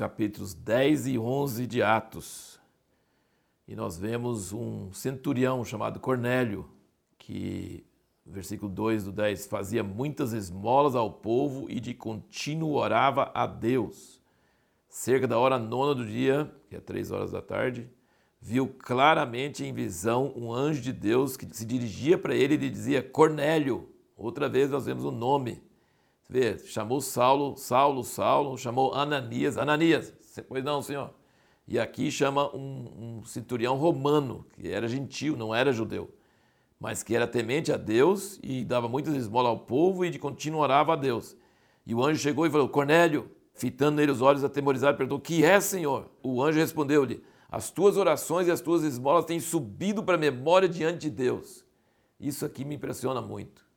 capítulos 10 e 11 de Atos. E nós vemos um centurião chamado Cornélio, que, versículo 2 do 10, fazia muitas esmolas ao povo e de contínuo orava a Deus. Cerca da hora nona do dia, que é três horas da tarde, viu claramente em visão um anjo de Deus que se dirigia para ele e lhe dizia: Cornélio. Outra vez nós vemos o nome. Vê, chamou Saulo, Saulo, Saulo, chamou Ananias, Ananias, pois não, senhor. E aqui chama um, um centurião romano, que era gentil, não era judeu, mas que era temente a Deus e dava muitas esmolas ao povo e de contínuo orava a Deus. E o anjo chegou e falou: Cornélio, fitando nele os olhos atemorizado, perguntou: Que é, Senhor? O anjo respondeu-lhe: As tuas orações e as tuas esmolas têm subido para a memória diante de Deus. Isso aqui me impressiona muito.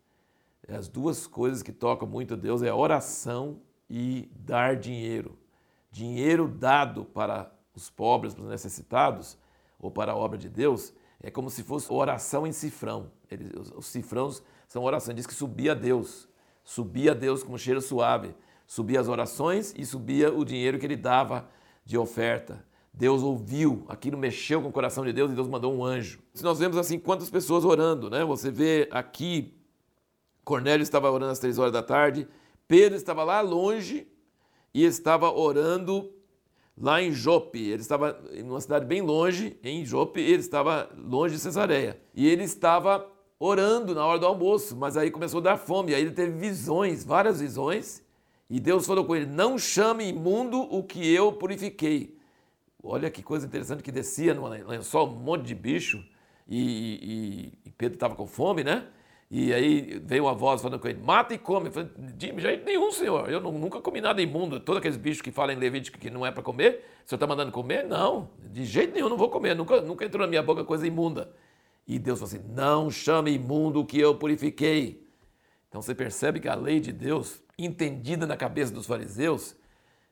As duas coisas que tocam muito a Deus é oração e dar dinheiro. Dinheiro dado para os pobres, para os necessitados, ou para a obra de Deus, é como se fosse oração em cifrão. os, cifrãos são orações, diz que subia a Deus, subia a Deus com um cheiro suave, subia as orações e subia o dinheiro que ele dava de oferta. Deus ouviu, aquilo mexeu com o coração de Deus e Deus mandou um anjo. Se nós vemos assim quantas pessoas orando, né? Você vê aqui Cornélio estava orando às três horas da tarde, Pedro estava lá longe e estava orando lá em Jope. Ele estava em uma cidade bem longe, em Jope, ele estava longe de Cesareia. E ele estava orando na hora do almoço, mas aí começou a dar fome, aí ele teve visões, várias visões, e Deus falou com ele: Não chame imundo o que eu purifiquei. Olha que coisa interessante que descia no lençol um monte de bicho, e, e, e Pedro estava com fome, né? E aí veio uma voz falando com ele, mata e come. Eu falei, de jeito nenhum, senhor. Eu nunca comi nada imundo. Todos aqueles bichos que falam em Levítico que não é para comer, o senhor está mandando comer? Não, de jeito nenhum, não vou comer. Nunca, nunca entrou na minha boca coisa imunda. E Deus falou assim, não chame imundo o que eu purifiquei. Então você percebe que a lei de Deus, entendida na cabeça dos fariseus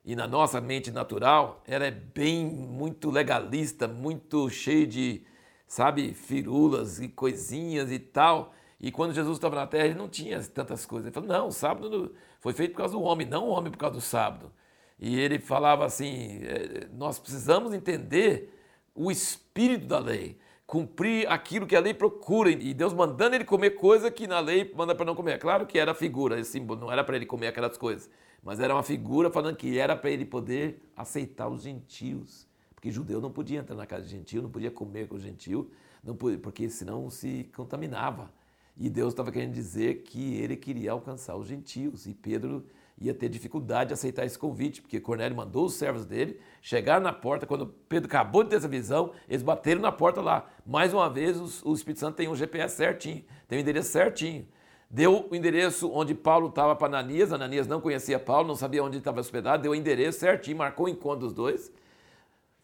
e na nossa mente natural, ela é bem, muito legalista, muito cheia de, sabe, firulas e coisinhas e tal. E quando Jesus estava na terra, ele não tinha tantas coisas. Ele falou: não, o sábado foi feito por causa do homem, não o homem por causa do sábado. E ele falava assim: é, nós precisamos entender o espírito da lei, cumprir aquilo que a lei procura. E Deus mandando ele comer coisa que na lei manda para não comer. Claro que era figura, esse símbolo, não era para ele comer aquelas coisas, mas era uma figura falando que era para ele poder aceitar os gentios. Porque judeu não podia entrar na casa de gentil, não podia comer com o gentil, não podia, porque senão se contaminava. E Deus estava querendo dizer que ele queria alcançar os gentios. E Pedro ia ter dificuldade de aceitar esse convite, porque Cornélio mandou os servos dele chegar na porta. Quando Pedro acabou de ter essa visão, eles bateram na porta lá. Mais uma vez, o Espírito Santo tem um GPS certinho, tem um endereço certinho. Deu o endereço onde Paulo estava para Ananias. Ananias não conhecia Paulo, não sabia onde estava hospedado. Deu o endereço certinho, marcou o encontro dos dois.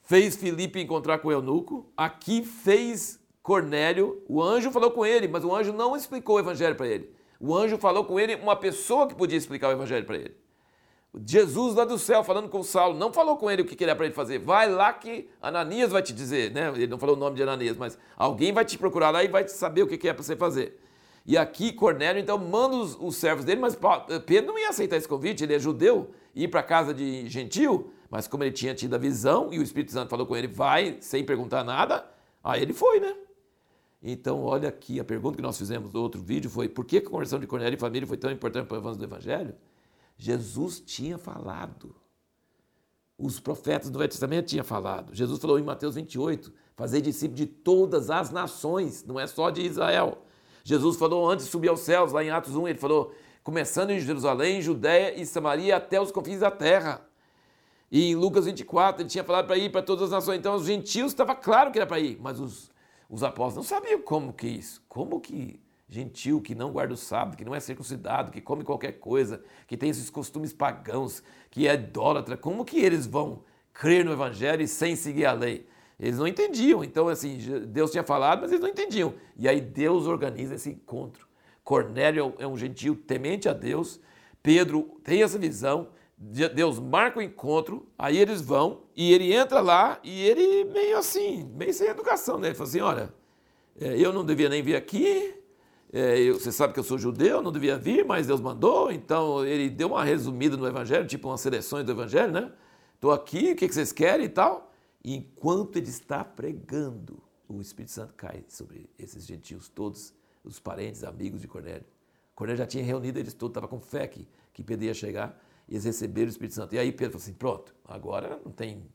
Fez Felipe encontrar com o eunuco. Aqui fez Cornélio, o anjo falou com ele, mas o anjo não explicou o evangelho para ele. O anjo falou com ele, uma pessoa que podia explicar o evangelho para ele. Jesus lá do céu falando com Saulo, não falou com ele o que era para ele fazer. Vai lá que Ananias vai te dizer, né? Ele não falou o nome de Ananias, mas alguém vai te procurar lá e vai saber o que é para você fazer. E aqui Cornélio então manda os, os servos dele, mas Pedro não ia aceitar esse convite, ele é judeu, ir para casa de gentil, mas como ele tinha tido a visão e o Espírito Santo falou com ele, vai sem perguntar nada, aí ele foi, né? Então, olha aqui, a pergunta que nós fizemos no outro vídeo foi por que a conversão de Cornélio e família foi tão importante para o avanço do Evangelho? Jesus tinha falado. Os profetas do Velho Testamento tinham falado. Jesus falou em Mateus 28, fazer discípulo de todas as nações, não é só de Israel. Jesus falou antes de subir aos céus, lá em Atos 1, ele falou, começando em Jerusalém, Judéia e Samaria até os confins da terra. E em Lucas 24, ele tinha falado para ir para todas as nações. Então, os gentios estava claro que era para ir, mas os os apóstolos não sabiam como que isso, como que gentil, que não guarda o sábado, que não é circuncidado, que come qualquer coisa, que tem esses costumes pagãos, que é idólatra, como que eles vão crer no evangelho sem seguir a lei? Eles não entendiam. Então, assim, Deus tinha falado, mas eles não entendiam. E aí Deus organiza esse encontro. Cornélio é um gentil temente a Deus. Pedro tem essa visão. Deus marca o encontro, aí eles vão, e ele entra lá, e ele meio assim, meio sem educação, né? Ele fala assim, olha, é, eu não devia nem vir aqui, é, você sabe que eu sou judeu, não devia vir, mas Deus mandou, então ele deu uma resumida no Evangelho, tipo umas seleções do Evangelho, né? estou aqui, o que vocês querem e tal. E enquanto ele está pregando, o Espírito Santo cai sobre esses gentios todos, os parentes, amigos de Cornélio. Cornélio já tinha reunido eles todos, estava com fé que, que Pedro ia chegar, e eles receberam o Espírito Santo. E aí Pedro falou assim: pronto, agora não tem.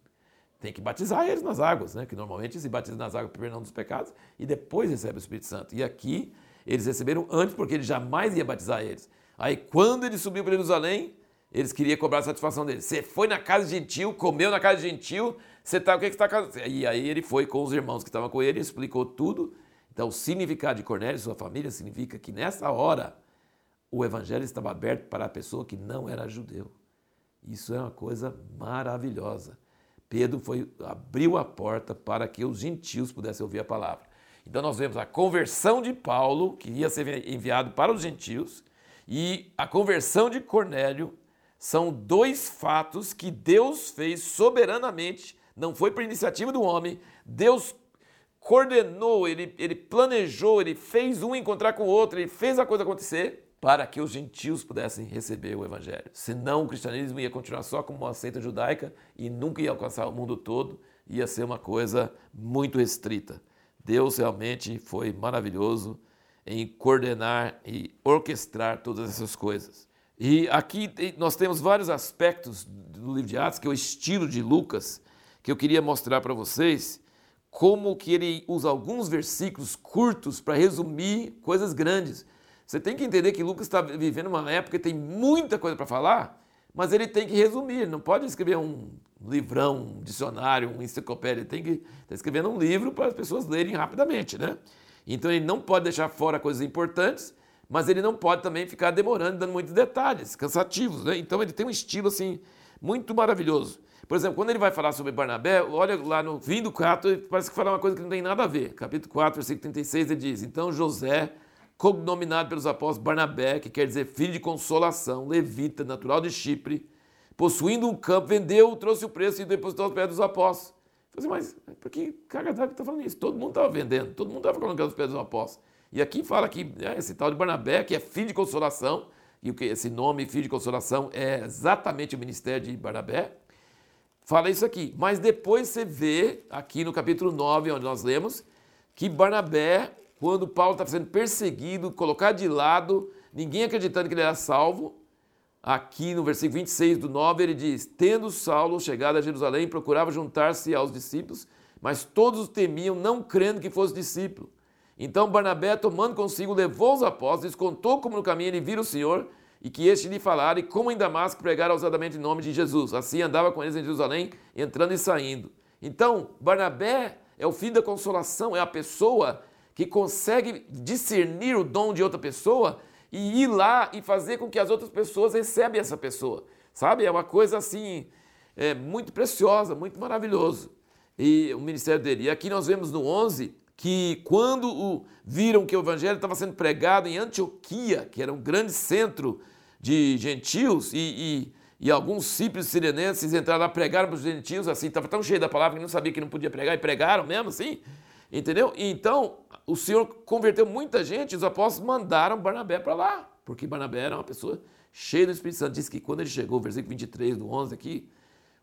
Tem que batizar eles nas águas, né? Que normalmente se batiza nas águas para perdão dos pecados e depois recebe o Espírito Santo. E aqui eles receberam antes porque ele jamais ia batizar eles. Aí quando ele subiu para Jerusalém, eles queriam cobrar a satisfação dele. Você foi na casa gentil, comeu na casa gentil, você tá, o que, que você está E aí ele foi com os irmãos que estavam com ele, explicou tudo. Então o significado de Cornélio e sua família significa que nessa hora o evangelho estava aberto para a pessoa que não era judeu. Isso é uma coisa maravilhosa. Pedro foi, abriu a porta para que os gentios pudessem ouvir a palavra. Então nós vemos a conversão de Paulo, que ia ser enviado para os gentios, e a conversão de Cornélio são dois fatos que Deus fez soberanamente, não foi por iniciativa do homem, Deus coordenou, ele, ele planejou, ele fez um encontrar com o outro, ele fez a coisa acontecer para que os gentios pudessem receber o evangelho. Senão o cristianismo ia continuar só como uma seita judaica e nunca ia alcançar o mundo todo, ia ser uma coisa muito restrita. Deus realmente foi maravilhoso em coordenar e orquestrar todas essas coisas. E aqui nós temos vários aspectos do livro de Atos, que é o estilo de Lucas, que eu queria mostrar para vocês, como que ele usa alguns versículos curtos para resumir coisas grandes. Você tem que entender que Lucas está vivendo uma época que tem muita coisa para falar, mas ele tem que resumir, não pode escrever um livrão, um dicionário, um enciclopédia, ele tem que estar tá escrevendo um livro para as pessoas lerem rapidamente, né? Então ele não pode deixar fora coisas importantes, mas ele não pode também ficar demorando, dando muitos detalhes, cansativos, né? Então ele tem um estilo assim muito maravilhoso. Por exemplo, quando ele vai falar sobre Barnabé, olha lá no fim do 4, parece que fala uma coisa que não tem nada a ver. Capítulo 4, versículo 36, ele diz: Então José cognominado pelos apóstolos Barnabé, que quer dizer filho de consolação, levita, natural de Chipre, possuindo um campo, vendeu, trouxe o preço e depositou aos pés dos apóstolos. Falei assim, mas por que Cagadá está falando isso? Todo mundo estava vendendo, todo mundo estava colocando os pés dos apóstolos. E aqui fala que né, esse tal de Barnabé, que é filho de consolação, e o que esse nome, filho de consolação, é exatamente o ministério de Barnabé, fala isso aqui. Mas depois você vê, aqui no capítulo 9, onde nós lemos, que Barnabé quando Paulo está sendo perseguido, colocado de lado, ninguém acreditando que ele era salvo. Aqui no versículo 26 do 9 ele diz: Tendo Saulo chegado a Jerusalém, procurava juntar-se aos discípulos, mas todos o temiam, não crendo que fosse discípulo. Então Barnabé, tomando consigo, levou os apóstolos, contou como no caminho ele vira o Senhor e que este lhe falara, e como em Damasco pregara ousadamente em nome de Jesus. Assim andava com eles em Jerusalém, entrando e saindo. Então, Barnabé é o filho da consolação, é a pessoa que consegue discernir o dom de outra pessoa e ir lá e fazer com que as outras pessoas recebam essa pessoa. Sabe? É uma coisa assim, é, muito preciosa, muito maravilhoso. E o ministério dele. E aqui nós vemos no 11 que quando o, viram que o evangelho estava sendo pregado em Antioquia, que era um grande centro de gentios, e, e, e alguns simples sirenenses entraram lá, pregaram para os gentios, assim, estava tão cheio da palavra que não sabia que não podia pregar, e pregaram mesmo assim. Entendeu? Então, o Senhor converteu muita gente, os apóstolos mandaram Barnabé para lá, porque Barnabé era uma pessoa cheia do Espírito Santo. Diz que quando ele chegou, versículo 23 do 11 aqui,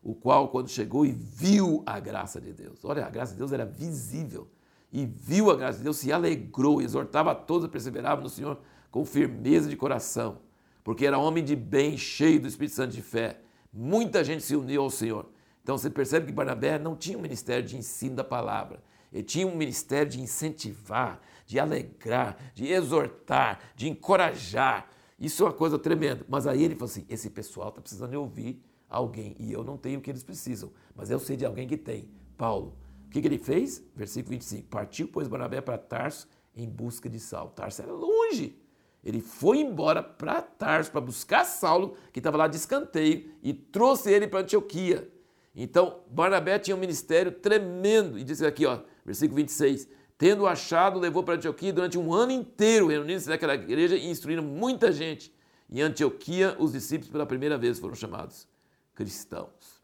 o qual, quando chegou e viu a graça de Deus, olha, a graça de Deus era visível, e viu a graça de Deus, se alegrou, exortava a todos a perseverar no Senhor com firmeza de coração, porque era homem de bem, cheio do Espírito Santo de fé. Muita gente se uniu ao Senhor. Então você percebe que Barnabé não tinha um ministério de ensino da palavra, ele tinha um ministério de incentivar, de alegrar, de exortar, de encorajar. Isso é uma coisa tremenda. Mas aí ele falou assim: esse pessoal está precisando ouvir alguém e eu não tenho o que eles precisam, mas eu sei de alguém que tem. Paulo. O que, que ele fez? Versículo 25: Partiu, pois, Barnabé para Tarso em busca de Saulo. Tarso era longe. Ele foi embora para Tarso para buscar Saulo, que estava lá de escanteio, e trouxe ele para Antioquia. Então, Barnabé tinha um ministério tremendo. E disse aqui, ó, versículo 26. Tendo achado, levou para Antioquia durante um ano inteiro, reunindo-se naquela igreja e instruindo muita gente. Em Antioquia, os discípulos pela primeira vez foram chamados cristãos.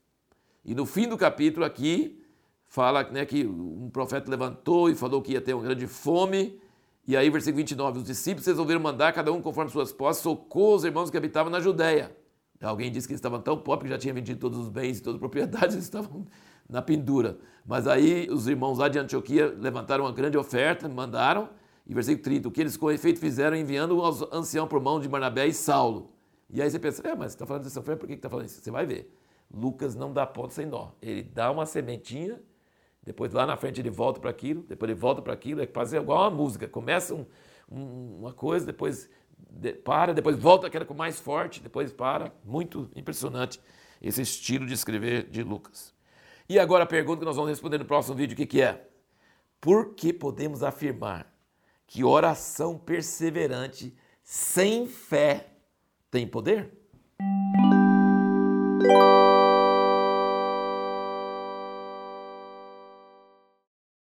E no fim do capítulo aqui, fala né, que um profeta levantou e falou que ia ter uma grande fome. E aí, versículo 29, os discípulos resolveram mandar, cada um conforme suas posses, socorro aos irmãos que habitavam na Judéia. Alguém disse que eles estavam tão pobres que já tinham vendido todos os bens e todas as propriedades, eles estavam na pendura. Mas aí os irmãos lá de Antioquia levantaram uma grande oferta, mandaram, e versículo 30, o que eles com efeito fizeram enviando aos anciãos por mão de Barnabé e Saulo. E aí você pensa, é, mas você está falando dessa oferta, por que está falando isso? Você vai ver. Lucas não dá ponto sem nó. Ele dá uma sementinha, depois lá na frente ele volta para aquilo, depois ele volta para aquilo, é quase igual uma música. Começa um, um, uma coisa, depois de, para, depois volta aquela com mais forte, depois para. Muito impressionante esse estilo de escrever de Lucas. E agora a pergunta que nós vamos responder no próximo vídeo, o que, que é? Por que podemos afirmar que oração perseverante sem fé tem poder?